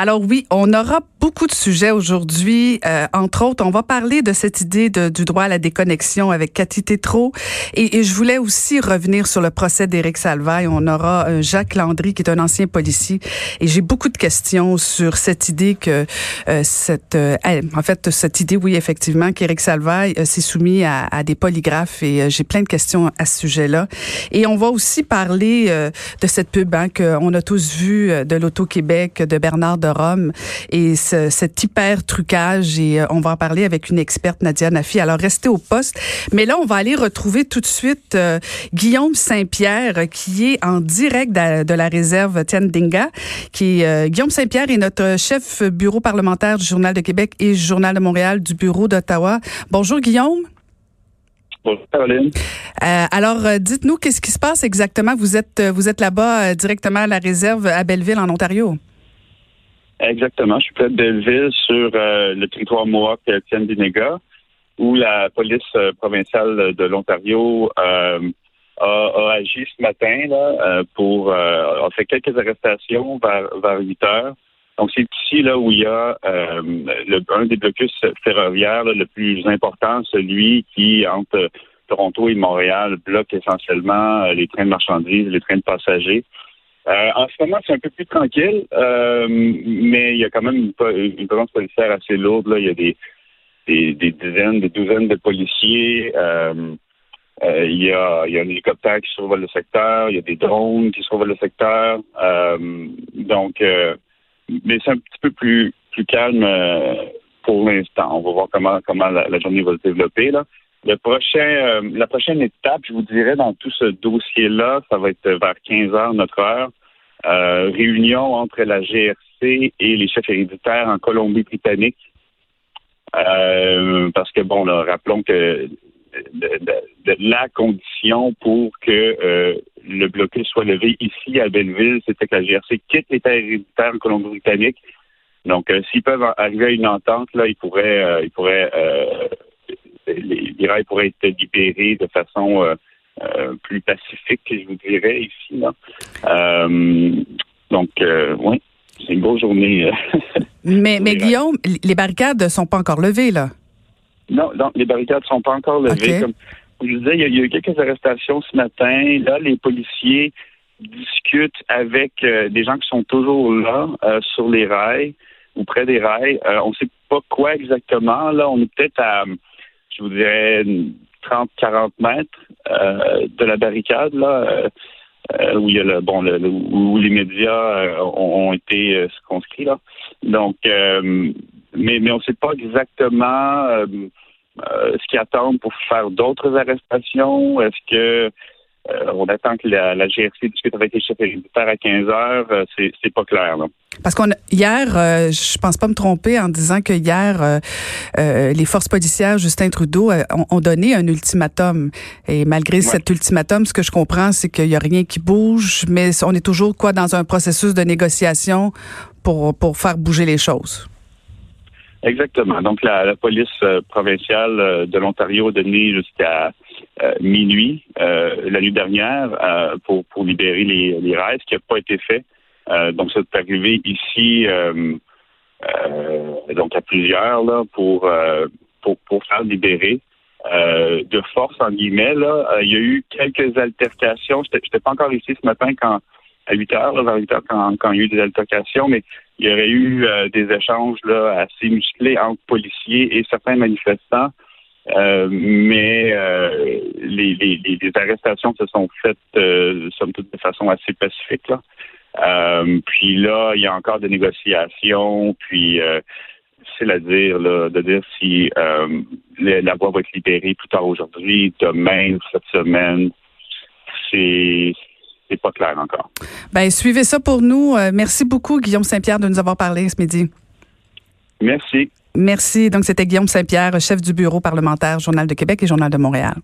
Alors oui, on aura beaucoup de sujets aujourd'hui. Euh, entre autres, on va parler de cette idée de, du droit à la déconnexion avec Cathy Tétrault. Et, et, je voulais aussi revenir sur le procès d'Éric Salvaille. On aura euh, Jacques Landry, qui est un ancien policier. Et j'ai beaucoup de questions sur cette idée que euh, cette, euh, en fait, cette idée, oui, effectivement, qu'Éric Salvaille s'est soumis à, à, des polygraphes. Et j'ai plein de questions à ce sujet-là. Et on va aussi parler de cette pub hein, qu'on a tous vu de l'Auto-Québec de Bernard Rome et ce, cet hyper trucage. Et on va en parler avec une experte, Nadia Nafi. Alors, restez au poste. Mais là, on va aller retrouver tout de suite euh, Guillaume Saint-Pierre, qui est en direct de, de la réserve Tiandinga. Qui est, euh, Guillaume Saint-Pierre est notre chef bureau parlementaire du Journal de Québec et Journal de Montréal du bureau d'Ottawa. Bonjour, Guillaume. Bonjour, Caroline. Euh, alors, dites-nous, qu'est-ce qui se passe exactement? Vous êtes, vous êtes là-bas directement à la réserve à Belleville, en Ontario? Exactement. Je suis près de Belleville, sur le territoire Mohawk Tiandinga où la police euh, provinciale de l'Ontario euh, a, agi ce matin euh, pour a fait quelques arrestations vers, vers 8 heures. Donc c'est ici là où il y a un des blocus ferroviaires le plus important, celui qui entre Toronto et Montréal bloque essentiellement les trains de marchandises, les trains de passagers. En ce moment, c'est un peu plus tranquille, mais il y a quand même une, présence policière assez lourde. Là. Il y a des des, dizaines, des douzaines de policiers. Euh, euh, il, y a, il y a un hélicoptère qui survole le secteur, il y a des drones qui survolent le secteur. Euh, donc, mais c'est un petit peu plus, plus calme pour l'instant. On va voir comment, comment la, journée va se développer. Là. Le prochain, la prochaine étape, je vous dirais, dans tout ce dossier-là, ça va être vers 15 heures notre heure. Réunion entre la GRC et les chefs héréditaires en Colombie-Britannique euh, parce que, bon, là, rappelons que de, la condition pour que euh, le blocus soit levé ici à Belleville, c'était que la GRC quitte l'État héréditaire en Colombie-Britannique. Donc, euh, s'ils peuvent arriver à une entente, là, ils pourraient, ils pourraient, les, les, rails pourraient être libérés de façon plus pacifique, je vous dirais ici. Là. donc, oui c'est une grosse journée. Euh, mais, mais Guillaume, les barricades ne sont pas encore levées, là. Non, non, les barricades ne sont pas encore levées. Comme je vous disais, il y, a, eu quelques arrestations ce matin. Là, les policiers discutent avec euh, des gens qui sont toujours là euh, sur les rails ou près des rails. on ne sait pas quoi exactement. Là, on est peut-être à, je vous dirais, 30-40 mètres de la barricade. Là. Euh, où il y a le bon le, où les médias euh, ont, été euh, circonscrits là. Donc mais on ne sait pas exactement ce qu'ils attendent pour faire d'autres arrestations. Est-ce que euh, on attend que la, la, GRC discute avec les chefs héréditaires à 15 heures. Euh, c'est, pas clair. Là. Parce qu'on hier, euh, je pense pas me tromper en disant que hier, les forces policières, Justin Trudeau, ont, donné un ultimatum. Et malgré cet ultimatum, ce que je comprends, c'est qu'il y a rien qui bouge, mais on est toujours quoi dans un processus de négociation pour pour faire bouger les choses. Exactement. Donc la, police provinciale de l'Ontario a donné jusqu'à euh, minuit euh, la nuit dernière euh, pour, libérer les, les ce qui n'a pas été fait. donc, c'est arrivé ici donc à plusieurs là, pour, pour, pour faire libérer. de force en guillemets. Il y a eu quelques altercations. Je n'étais pas encore ici ce matin quand à 8 heures, vers 8 heures, quand, quand, il y a eu des altercations, mais il y aurait eu des échanges là, assez musclés entre policiers et certains manifestants. Euh, mais euh, les, les, les, arrestations se sont faites, euh, somme toute, de façon assez pacifique. Là. Puis là, il y a encore des négociations, puis c'est à dire là, de dire si la voie va être libérée plus tard aujourd'hui, demain, cette semaine. C'est c'est pas clair encore. Ben suivez ça pour nous. merci beaucoup, Guillaume Saint-Pierre, de nous avoir parlé ce midi. Merci. Merci. Donc, c'était Guillaume Saint-Pierre, chef du bureau parlementaire, Journal de Québec et Journal de Montréal.